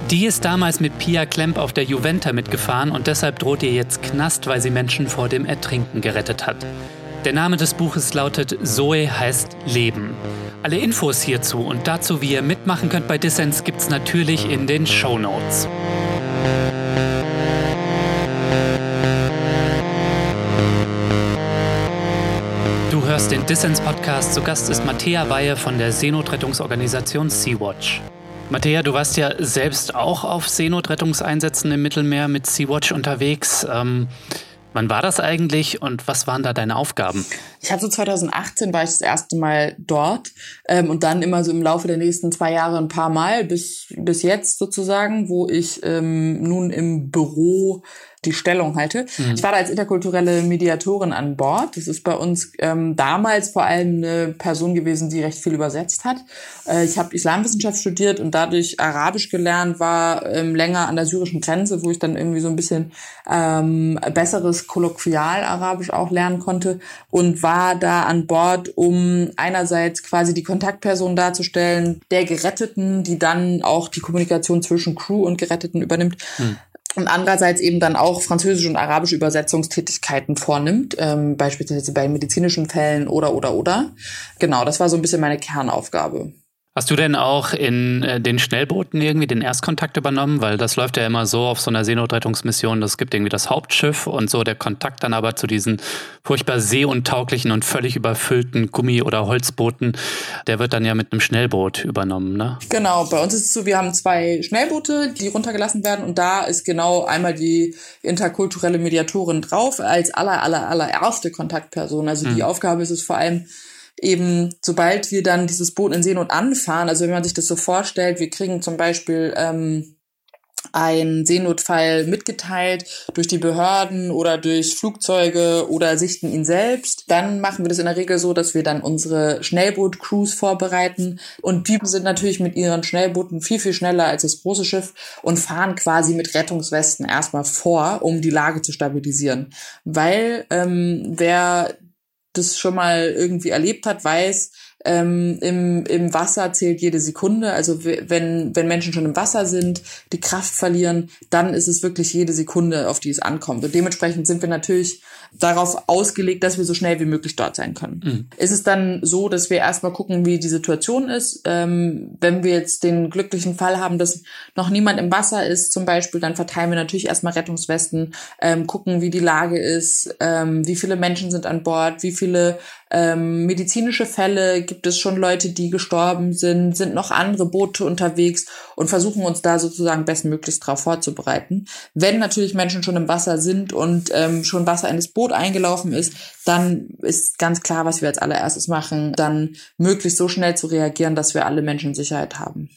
Die ist damals mit Pia Klemp auf der Juventa mitgefahren und deshalb droht ihr jetzt Knast, weil sie Menschen vor dem Ertrinken gerettet hat. Der Name des Buches lautet Zoe heißt Leben. Alle Infos hierzu und dazu, wie ihr mitmachen könnt bei Dissens, gibt's natürlich in den Show Notes. Hörst den Dissens-Podcast. Zu Gast ist Matthäa Weihe von der Seenotrettungsorganisation Sea-Watch. Matthäa, du warst ja selbst auch auf Seenotrettungseinsätzen im Mittelmeer mit Sea-Watch unterwegs. Ähm, wann war das eigentlich und was waren da deine Aufgaben? Ich hatte so 2018 war ich das erste Mal dort ähm, und dann immer so im Laufe der nächsten zwei Jahre ein paar Mal bis, bis jetzt sozusagen, wo ich ähm, nun im Büro die Stellung halte. Mhm. Ich war da als interkulturelle Mediatorin an Bord. Das ist bei uns ähm, damals vor allem eine Person gewesen, die recht viel übersetzt hat. Äh, ich habe Islamwissenschaft studiert und dadurch Arabisch gelernt, war ähm, länger an der syrischen Grenze, wo ich dann irgendwie so ein bisschen ähm, besseres Kolloquial-Arabisch auch lernen konnte und war da an Bord, um einerseits quasi die Kontaktperson darzustellen, der Geretteten, die dann auch die Kommunikation zwischen Crew und Geretteten übernimmt. Mhm und andererseits eben dann auch französische und arabische Übersetzungstätigkeiten vornimmt, ähm, beispielsweise bei medizinischen Fällen oder oder oder. Genau, das war so ein bisschen meine Kernaufgabe. Hast du denn auch in äh, den Schnellbooten irgendwie den Erstkontakt übernommen? Weil das läuft ja immer so auf so einer Seenotrettungsmission, es gibt irgendwie das Hauptschiff und so der Kontakt dann aber zu diesen furchtbar seeuntauglichen und völlig überfüllten Gummi- oder Holzbooten, der wird dann ja mit einem Schnellboot übernommen, ne? Genau, bei uns ist es so, wir haben zwei Schnellboote, die runtergelassen werden und da ist genau einmal die interkulturelle Mediatorin drauf als aller, aller, allererste Kontaktperson. Also die mhm. Aufgabe ist es vor allem, eben, sobald wir dann dieses Boot in Seenot anfahren, also wenn man sich das so vorstellt, wir kriegen zum Beispiel ähm, ein Seenotfall mitgeteilt durch die Behörden oder durch Flugzeuge oder sichten ihn selbst. Dann machen wir das in der Regel so, dass wir dann unsere Schnellboot-Crews vorbereiten und die sind natürlich mit ihren Schnellbooten viel, viel schneller als das große Schiff und fahren quasi mit Rettungswesten erstmal vor, um die Lage zu stabilisieren. Weil ähm, wer das schon mal irgendwie erlebt hat, weiß, ähm, im, im Wasser zählt jede Sekunde. Also wenn, wenn Menschen schon im Wasser sind, die Kraft verlieren, dann ist es wirklich jede Sekunde, auf die es ankommt. Und dementsprechend sind wir natürlich darauf ausgelegt, dass wir so schnell wie möglich dort sein können. Mhm. Ist es dann so, dass wir erstmal gucken, wie die Situation ist. Ähm, wenn wir jetzt den glücklichen Fall haben, dass noch niemand im Wasser ist, zum Beispiel, dann verteilen wir natürlich erstmal Rettungswesten, ähm, gucken, wie die Lage ist, ähm, wie viele Menschen sind an Bord, wie viele ähm, medizinische Fälle, gibt es schon Leute, die gestorben sind, sind noch andere Boote unterwegs und versuchen uns da sozusagen bestmöglichst darauf vorzubereiten. Wenn natürlich Menschen schon im Wasser sind und ähm, schon Wasser in das Boot eingelaufen ist, dann ist ganz klar, was wir als allererstes machen, dann möglichst so schnell zu reagieren, dass wir alle Menschen in Sicherheit haben.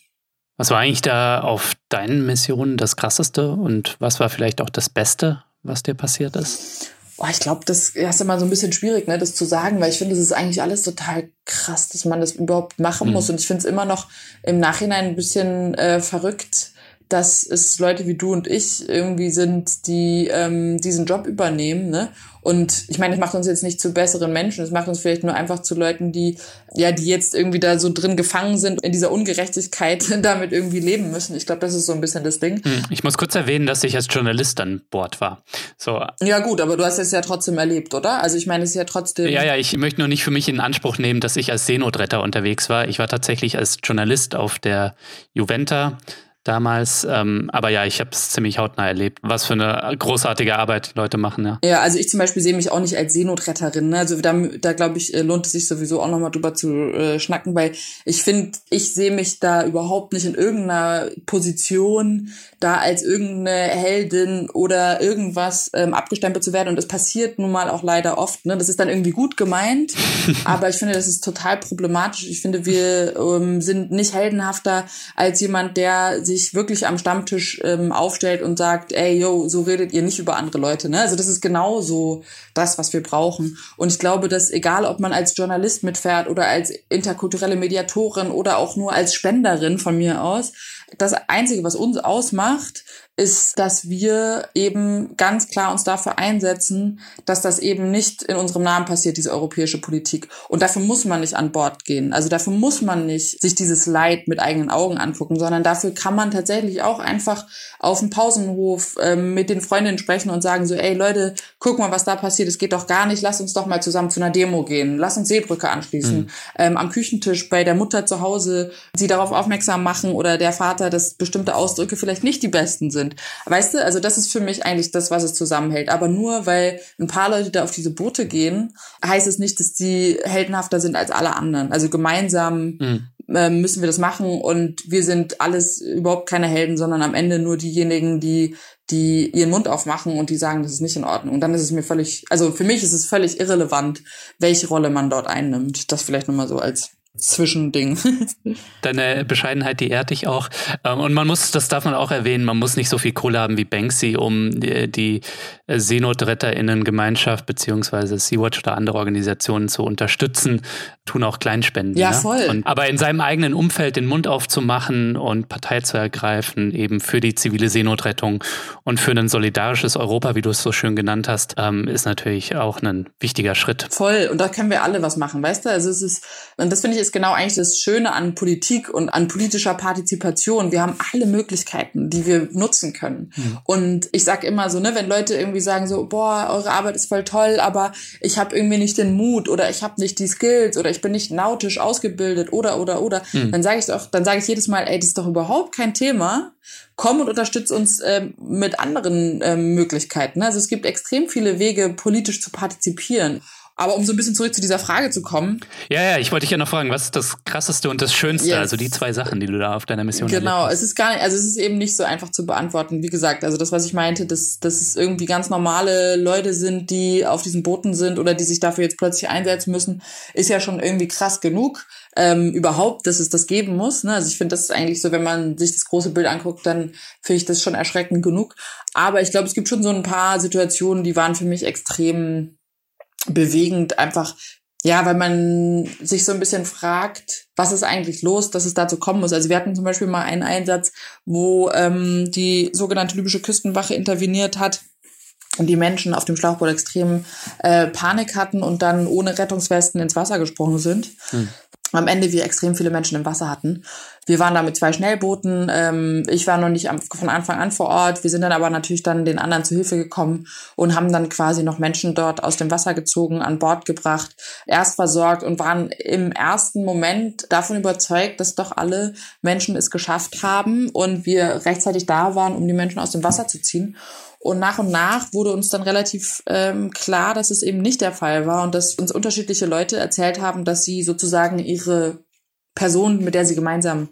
Was war eigentlich da auf deinen Missionen das Krasseste und was war vielleicht auch das Beste, was dir passiert ist? Oh, ich glaube, das ist immer so ein bisschen schwierig, ne, das zu sagen, weil ich finde, das ist eigentlich alles total krass, dass man das überhaupt machen mhm. muss. Und ich finde es immer noch im Nachhinein ein bisschen äh, verrückt, dass es Leute wie du und ich irgendwie sind, die ähm, diesen Job übernehmen, ne? Und ich meine, das macht uns jetzt nicht zu besseren Menschen, es macht uns vielleicht nur einfach zu Leuten, die, ja, die jetzt irgendwie da so drin gefangen sind, in dieser Ungerechtigkeit [laughs] damit irgendwie leben müssen. Ich glaube, das ist so ein bisschen das Ding. Hm, ich muss kurz erwähnen, dass ich als Journalist an Bord war. So. Ja, gut, aber du hast es ja trotzdem erlebt, oder? Also ich meine, es ist ja trotzdem. Ja, ja, ich möchte nur nicht für mich in Anspruch nehmen, dass ich als Seenotretter unterwegs war. Ich war tatsächlich als Journalist auf der Juventa damals. Ähm, aber ja, ich habe es ziemlich hautnah erlebt, was für eine großartige Arbeit die Leute machen. Ja, ja also ich zum Beispiel sehe mich auch nicht als Seenotretterin. Ne? Also da, da glaube ich, äh, lohnt es sich sowieso auch nochmal drüber zu äh, schnacken, weil ich finde, ich sehe mich da überhaupt nicht in irgendeiner Position, da als irgendeine Heldin oder irgendwas ähm, abgestempelt zu werden. Und es passiert nun mal auch leider oft. Ne? Das ist dann irgendwie gut gemeint, [laughs] aber ich finde, das ist total problematisch. Ich finde, wir ähm, sind nicht heldenhafter als jemand, der sich sich wirklich am Stammtisch ähm, aufstellt und sagt, ey, yo, so redet ihr nicht über andere Leute. Ne? Also das ist genauso das, was wir brauchen. Und ich glaube, dass egal, ob man als Journalist mitfährt oder als interkulturelle Mediatorin oder auch nur als Spenderin von mir aus, das Einzige, was uns ausmacht, ist, dass wir eben ganz klar uns dafür einsetzen, dass das eben nicht in unserem Namen passiert, diese europäische Politik. Und dafür muss man nicht an Bord gehen. Also dafür muss man nicht sich dieses Leid mit eigenen Augen angucken, sondern dafür kann man tatsächlich auch einfach auf dem Pausenhof ähm, mit den Freundinnen sprechen und sagen so, ey Leute, guck mal, was da passiert. Es geht doch gar nicht. Lass uns doch mal zusammen zu einer Demo gehen. Lass uns Seebrücke anschließen. Mhm. Ähm, am Küchentisch bei der Mutter zu Hause sie darauf aufmerksam machen oder der Vater, dass bestimmte Ausdrücke vielleicht nicht die besten sind sind. Weißt du, also das ist für mich eigentlich das, was es zusammenhält. Aber nur weil ein paar Leute da auf diese Boote gehen, heißt es nicht, dass die heldenhafter sind als alle anderen. Also gemeinsam mhm. äh, müssen wir das machen und wir sind alles überhaupt keine Helden, sondern am Ende nur diejenigen, die die ihren Mund aufmachen und die sagen, das ist nicht in Ordnung. Und dann ist es mir völlig, also für mich ist es völlig irrelevant, welche Rolle man dort einnimmt. Das vielleicht nochmal so als Zwischending. [laughs] Deine Bescheidenheit, die ehrt dich auch. Ähm, und man muss, das darf man auch erwähnen, man muss nicht so viel Kohle haben wie Banksy, um die SeenotretterInnen-Gemeinschaft beziehungsweise Sea-Watch oder andere Organisationen zu unterstützen. Tun auch Kleinspenden. Ja, ne? voll. Und, aber in seinem eigenen Umfeld den Mund aufzumachen und Partei zu ergreifen, eben für die zivile Seenotrettung und für ein solidarisches Europa, wie du es so schön genannt hast, ähm, ist natürlich auch ein wichtiger Schritt. Voll. Und da können wir alle was machen, weißt du? Also es ist, und das finde ich ist genau eigentlich das Schöne an Politik und an politischer Partizipation. Wir haben alle Möglichkeiten, die wir nutzen können. Mhm. Und ich sag immer so, ne, wenn Leute irgendwie sagen so, boah, eure Arbeit ist voll toll, aber ich habe irgendwie nicht den Mut oder ich habe nicht die Skills oder ich bin nicht nautisch ausgebildet oder oder oder, mhm. dann sage ich doch, dann sage ich jedes Mal, ey, das ist doch überhaupt kein Thema. Komm und unterstütz uns ähm, mit anderen ähm, Möglichkeiten. Also es gibt extrem viele Wege, politisch zu partizipieren. Aber um so ein bisschen zurück zu dieser Frage zu kommen. Ja, ja, ich wollte dich ja noch fragen, was ist das krasseste und das schönste? Yes. Also die zwei Sachen, die du da auf deiner Mission Genau, es ist gar nicht, also es ist eben nicht so einfach zu beantworten. Wie gesagt, also das, was ich meinte, dass, dass es irgendwie ganz normale Leute sind, die auf diesen Booten sind oder die sich dafür jetzt plötzlich einsetzen müssen, ist ja schon irgendwie krass genug. Ähm, überhaupt, dass es das geben muss. Ne? Also ich finde, das ist eigentlich so, wenn man sich das große Bild anguckt, dann finde ich das schon erschreckend genug. Aber ich glaube, es gibt schon so ein paar Situationen, die waren für mich extrem bewegend, einfach, ja, weil man sich so ein bisschen fragt, was ist eigentlich los, dass es dazu kommen muss. Also wir hatten zum Beispiel mal einen Einsatz, wo ähm, die sogenannte libysche Küstenwache interveniert hat und die Menschen auf dem Schlauchboot extrem äh, Panik hatten und dann ohne Rettungswesten ins Wasser gesprungen sind. Hm am Ende wir extrem viele Menschen im Wasser hatten. Wir waren da mit zwei Schnellbooten. Ähm, ich war noch nicht am, von Anfang an vor Ort. Wir sind dann aber natürlich dann den anderen zu Hilfe gekommen und haben dann quasi noch Menschen dort aus dem Wasser gezogen, an Bord gebracht, erst versorgt und waren im ersten Moment davon überzeugt, dass doch alle Menschen es geschafft haben und wir rechtzeitig da waren, um die Menschen aus dem Wasser zu ziehen. Und nach und nach wurde uns dann relativ ähm, klar, dass es eben nicht der Fall war und dass uns unterschiedliche Leute erzählt haben, dass sie sozusagen ihre Person, mit der sie gemeinsam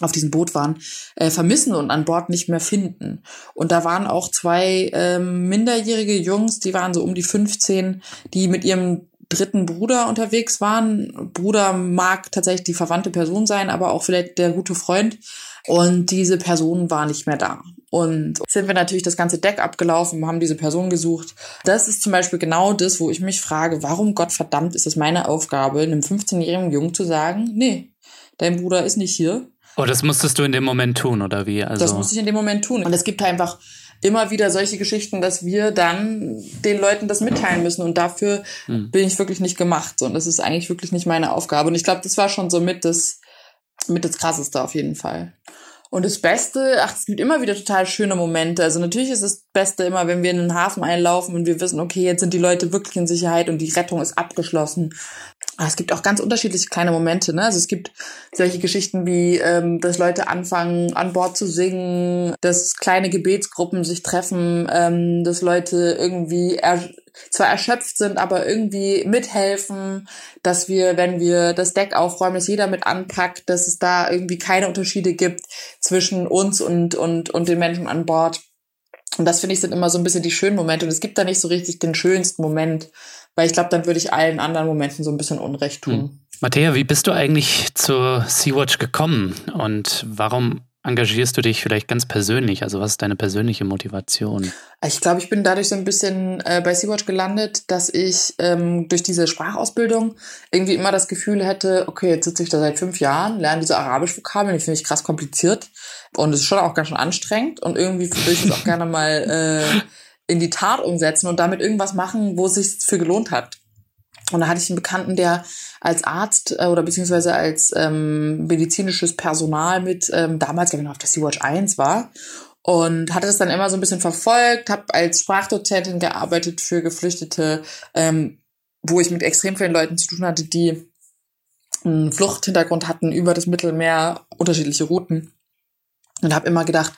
auf diesem Boot waren, äh, vermissen und an Bord nicht mehr finden. Und da waren auch zwei ähm, minderjährige Jungs, die waren so um die 15, die mit ihrem dritten Bruder unterwegs waren. Bruder mag tatsächlich die verwandte Person sein, aber auch vielleicht der gute Freund. Und diese Person war nicht mehr da. Und sind wir natürlich das ganze Deck abgelaufen, haben diese Person gesucht. Das ist zum Beispiel genau das, wo ich mich frage, warum Gott verdammt ist es meine Aufgabe, einem 15-jährigen Jungen zu sagen, nee, dein Bruder ist nicht hier. Oh, das musstest du in dem Moment tun, oder wie? Also das musste ich in dem Moment tun. Und es gibt einfach immer wieder solche Geschichten, dass wir dann den Leuten das mitteilen müssen. Und dafür hm. bin ich wirklich nicht gemacht. Und das ist eigentlich wirklich nicht meine Aufgabe. Und ich glaube, das war schon so mit das, mit das Krasseste auf jeden Fall. Und das Beste, ach, es gibt immer wieder total schöne Momente. Also natürlich ist das Beste immer, wenn wir in den Hafen einlaufen und wir wissen, okay, jetzt sind die Leute wirklich in Sicherheit und die Rettung ist abgeschlossen. Aber es gibt auch ganz unterschiedliche kleine Momente. Ne? Also es gibt solche Geschichten wie, ähm, dass Leute anfangen, an Bord zu singen, dass kleine Gebetsgruppen sich treffen, ähm, dass Leute irgendwie er zwar erschöpft sind, aber irgendwie mithelfen, dass wir, wenn wir das Deck aufräumen, dass jeder mit anpackt, dass es da irgendwie keine Unterschiede gibt zwischen uns und, und, und den Menschen an Bord. Und das finde ich sind immer so ein bisschen die schönen Momente. Und es gibt da nicht so richtig den schönsten Moment, weil ich glaube, dann würde ich allen anderen Momenten so ein bisschen Unrecht tun. Hm. Matthäa, wie bist du eigentlich zur Sea-Watch gekommen und warum engagierst du dich vielleicht ganz persönlich? Also was ist deine persönliche Motivation? Ich glaube, ich bin dadurch so ein bisschen äh, bei Sea-Watch gelandet, dass ich ähm, durch diese Sprachausbildung irgendwie immer das Gefühl hätte, okay, jetzt sitze ich da seit fünf Jahren, lerne diese Arabisch-Vokabeln, die finde ich krass kompliziert und es ist schon auch ganz schön anstrengend und irgendwie würde ich es auch [laughs] gerne mal äh, in die Tat umsetzen und damit irgendwas machen, wo es sich für gelohnt hat. Und da hatte ich einen Bekannten, der als Arzt äh, oder beziehungsweise als ähm, medizinisches Personal mit ähm, damals, glaube ich, noch auf der Sea-Watch 1 war und hatte das dann immer so ein bisschen verfolgt, habe als Sprachdozentin gearbeitet für Geflüchtete, ähm, wo ich mit extrem vielen Leuten zu tun hatte, die einen Fluchthintergrund hatten über das Mittelmeer, unterschiedliche Routen. Und habe immer gedacht,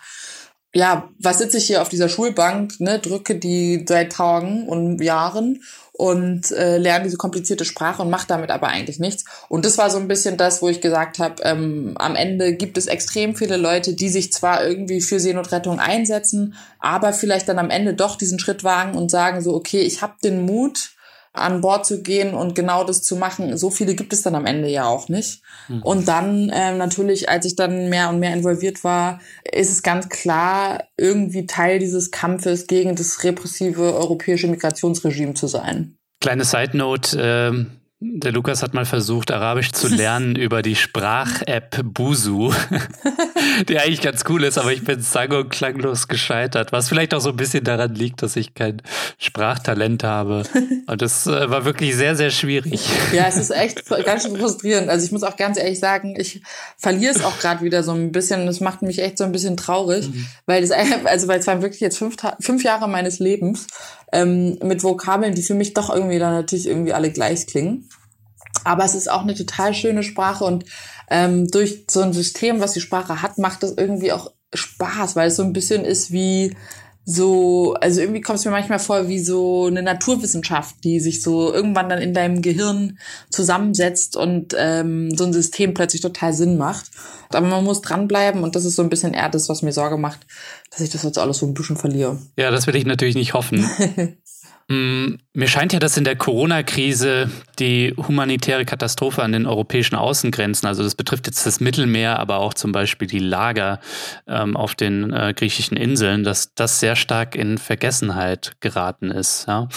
ja, was sitze ich hier auf dieser Schulbank, ne, drücke die seit Tagen und Jahren und äh, lerne diese komplizierte Sprache und mache damit aber eigentlich nichts. Und das war so ein bisschen das, wo ich gesagt habe, ähm, am Ende gibt es extrem viele Leute, die sich zwar irgendwie für Seenotrettung einsetzen, aber vielleicht dann am Ende doch diesen Schritt wagen und sagen so, okay, ich habe den Mut, an Bord zu gehen und genau das zu machen. So viele gibt es dann am Ende ja auch nicht. Mhm. Und dann ähm, natürlich, als ich dann mehr und mehr involviert war, ist es ganz klar, irgendwie Teil dieses Kampfes gegen das repressive europäische Migrationsregime zu sein. Kleine Side Note, ähm der Lukas hat mal versucht, Arabisch zu lernen [laughs] über die Sprach-App Buzu, [laughs] die eigentlich ganz cool ist, aber ich bin sang- und klanglos gescheitert, was vielleicht auch so ein bisschen daran liegt, dass ich kein Sprachtalent habe. [laughs] Und das äh, war wirklich sehr, sehr schwierig. Ja, es ist echt ganz schön frustrierend. Also ich muss auch ganz ehrlich sagen, ich verliere es auch gerade wieder so ein bisschen. Das macht mich echt so ein bisschen traurig, mhm. weil das, also weil es waren wirklich jetzt fünf, fünf Jahre meines Lebens ähm, mit Vokabeln, die für mich doch irgendwie dann natürlich irgendwie alle gleich klingen. Aber es ist auch eine total schöne Sprache und ähm, durch so ein System, was die Sprache hat, macht das irgendwie auch Spaß, weil es so ein bisschen ist wie so, also irgendwie kommt es mir manchmal vor wie so eine Naturwissenschaft, die sich so irgendwann dann in deinem Gehirn zusammensetzt und ähm, so ein System plötzlich total Sinn macht. Aber man muss dranbleiben und das ist so ein bisschen eher das, was mir Sorge macht, dass ich das jetzt alles so ein bisschen verliere. Ja, das will ich natürlich nicht hoffen. [laughs] Mm, mir scheint ja, dass in der Corona-Krise die humanitäre Katastrophe an den europäischen Außengrenzen, also das betrifft jetzt das Mittelmeer, aber auch zum Beispiel die Lager ähm, auf den äh, griechischen Inseln, dass das sehr stark in Vergessenheit geraten ist. Ja?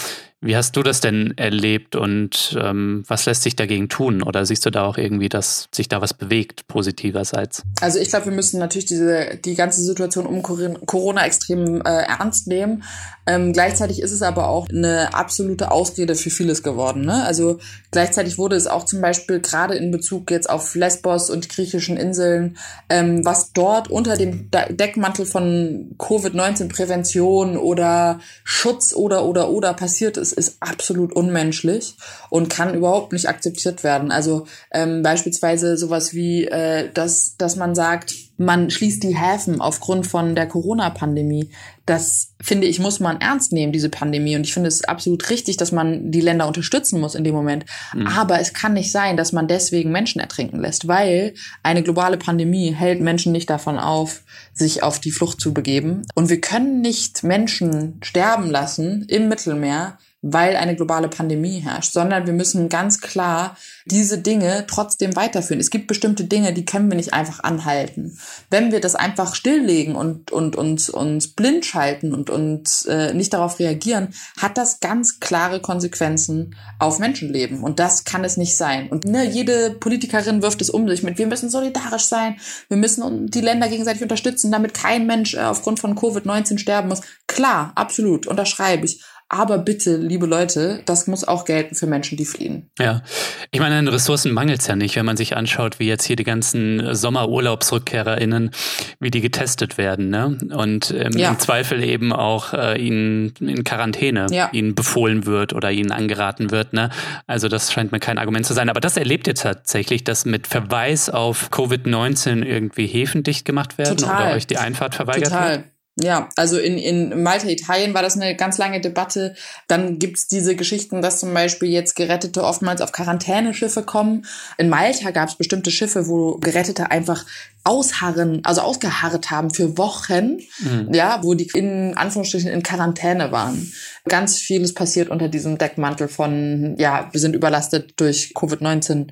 Wie hast du das denn erlebt und ähm, was lässt sich dagegen tun? Oder siehst du da auch irgendwie, dass sich da was bewegt, positiverseits? Also ich glaube, wir müssen natürlich diese die ganze Situation um Corona extrem äh, ernst nehmen. Ähm, gleichzeitig ist es aber auch eine absolute Ausrede für vieles geworden. Ne? Also gleichzeitig wurde es auch zum Beispiel gerade in Bezug jetzt auf Lesbos und die griechischen Inseln, ähm, was dort unter dem Deckmantel von Covid-19-Prävention oder Schutz oder oder oder passiert ist, ist absolut unmenschlich und kann überhaupt nicht akzeptiert werden. Also ähm, beispielsweise sowas wie, äh, dass, dass man sagt, man schließt die Häfen aufgrund von der Corona-Pandemie. Das finde ich, muss man ernst nehmen, diese Pandemie. Und ich finde es absolut richtig, dass man die Länder unterstützen muss in dem Moment. Mhm. Aber es kann nicht sein, dass man deswegen Menschen ertrinken lässt, weil eine globale Pandemie hält Menschen nicht davon auf, sich auf die Flucht zu begeben. Und wir können nicht Menschen sterben lassen im Mittelmeer, weil eine globale Pandemie herrscht, sondern wir müssen ganz klar diese Dinge trotzdem weiterführen. Es gibt bestimmte Dinge, die können wir nicht einfach anhalten. Wenn wir das einfach stilllegen und, und uns, uns blind schalten und uns äh, nicht darauf reagieren, hat das ganz klare Konsequenzen auf Menschenleben. Und das kann es nicht sein. Und ne, jede Politikerin wirft es um sich mit, wir müssen solidarisch sein, wir müssen die Länder gegenseitig unterstützen, damit kein Mensch äh, aufgrund von Covid-19 sterben muss. Klar, absolut, unterschreibe ich. Aber bitte, liebe Leute, das muss auch gelten für Menschen, die fliehen. Ja, ich meine, an Ressourcen mangelt es ja nicht, wenn man sich anschaut, wie jetzt hier die ganzen SommerurlaubsrückkehrerInnen, wie die getestet werden, ne? Und ähm, ja. im Zweifel eben auch äh, ihnen in Quarantäne ja. ihnen befohlen wird oder ihnen angeraten wird, ne? Also das scheint mir kein Argument zu sein. Aber das erlebt ihr tatsächlich, dass mit Verweis auf Covid-19 irgendwie Häfen dicht gemacht werden Total. oder euch die Einfahrt verweigert Total. wird? Ja, also in, in Malta, Italien war das eine ganz lange Debatte. Dann gibt's diese Geschichten, dass zum Beispiel jetzt Gerettete oftmals auf Quarantäneschiffe kommen. In Malta gab's bestimmte Schiffe, wo Gerettete einfach ausharren, also ausgeharrt haben für Wochen, mhm. ja, wo die in Anführungsstrichen in Quarantäne waren. Ganz vieles passiert unter diesem Deckmantel von, ja, wir sind überlastet durch Covid-19.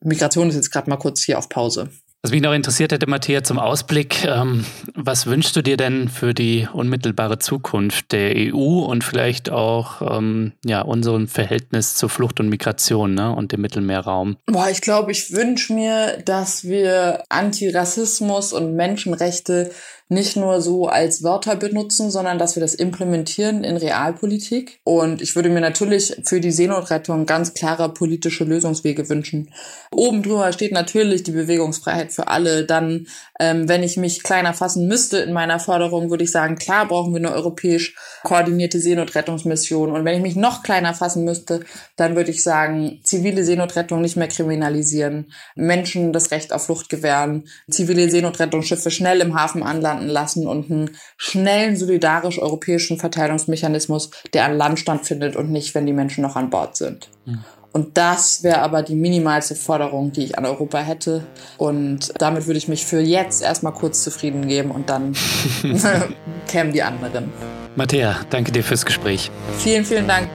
Migration ist jetzt gerade mal kurz hier auf Pause. Was mich noch interessiert hätte, Matthäa, zum Ausblick, ähm, was wünschst du dir denn für die unmittelbare Zukunft der EU und vielleicht auch ähm, ja, unserem Verhältnis zur Flucht und Migration ne, und dem Mittelmeerraum? Boah, ich glaube, ich wünsche mir, dass wir Antirassismus und Menschenrechte nicht nur so als Wörter benutzen, sondern dass wir das implementieren in Realpolitik. Und ich würde mir natürlich für die Seenotrettung ganz klare politische Lösungswege wünschen. Oben drüber steht natürlich die Bewegungsfreiheit für alle. Dann, ähm, wenn ich mich kleiner fassen müsste in meiner Forderung, würde ich sagen, klar brauchen wir eine europäisch koordinierte Seenotrettungsmission. Und wenn ich mich noch kleiner fassen müsste, dann würde ich sagen, zivile Seenotrettung nicht mehr kriminalisieren, Menschen das Recht auf Flucht gewähren, zivile Seenotrettungsschiffe schnell im Hafen anlanden, landen lassen und einen schnellen, solidarisch europäischen Verteilungsmechanismus, der an Land stattfindet und nicht, wenn die Menschen noch an Bord sind. Mhm. Und das wäre aber die minimalste Forderung, die ich an Europa hätte. Und damit würde ich mich für jetzt erstmal kurz zufrieden geben und dann [laughs] [laughs] kämen die anderen. Matthäa, danke dir fürs Gespräch. Vielen, vielen Dank.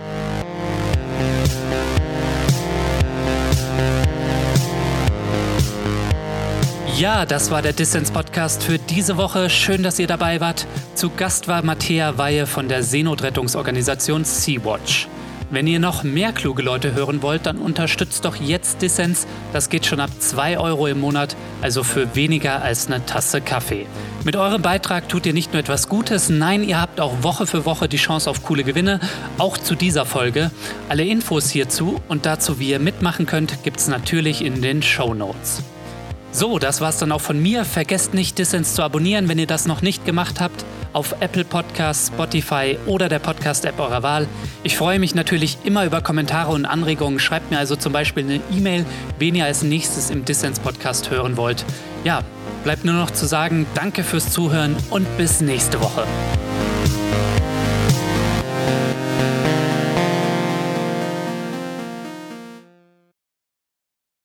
Ja, das war der Distance-Podcast für diese Woche. Schön, dass ihr dabei wart. Zu Gast war Matthäa Weihe von der Seenotrettungsorganisation Sea-Watch. Wenn ihr noch mehr kluge Leute hören wollt, dann unterstützt doch jetzt Dissens. Das geht schon ab 2 Euro im Monat, also für weniger als eine Tasse Kaffee. Mit eurem Beitrag tut ihr nicht nur etwas Gutes, nein, ihr habt auch Woche für Woche die Chance auf coole Gewinne, auch zu dieser Folge. Alle Infos hierzu und dazu, wie ihr mitmachen könnt, gibt's natürlich in den Show Notes. So, das war's dann auch von mir. Vergesst nicht, Dissens zu abonnieren, wenn ihr das noch nicht gemacht habt, auf Apple Podcasts, Spotify oder der Podcast-App eurer Wahl. Ich freue mich natürlich immer über Kommentare und Anregungen. Schreibt mir also zum Beispiel eine E-Mail, wen ihr als nächstes im Dissens-Podcast hören wollt. Ja, bleibt nur noch zu sagen, danke fürs Zuhören und bis nächste Woche.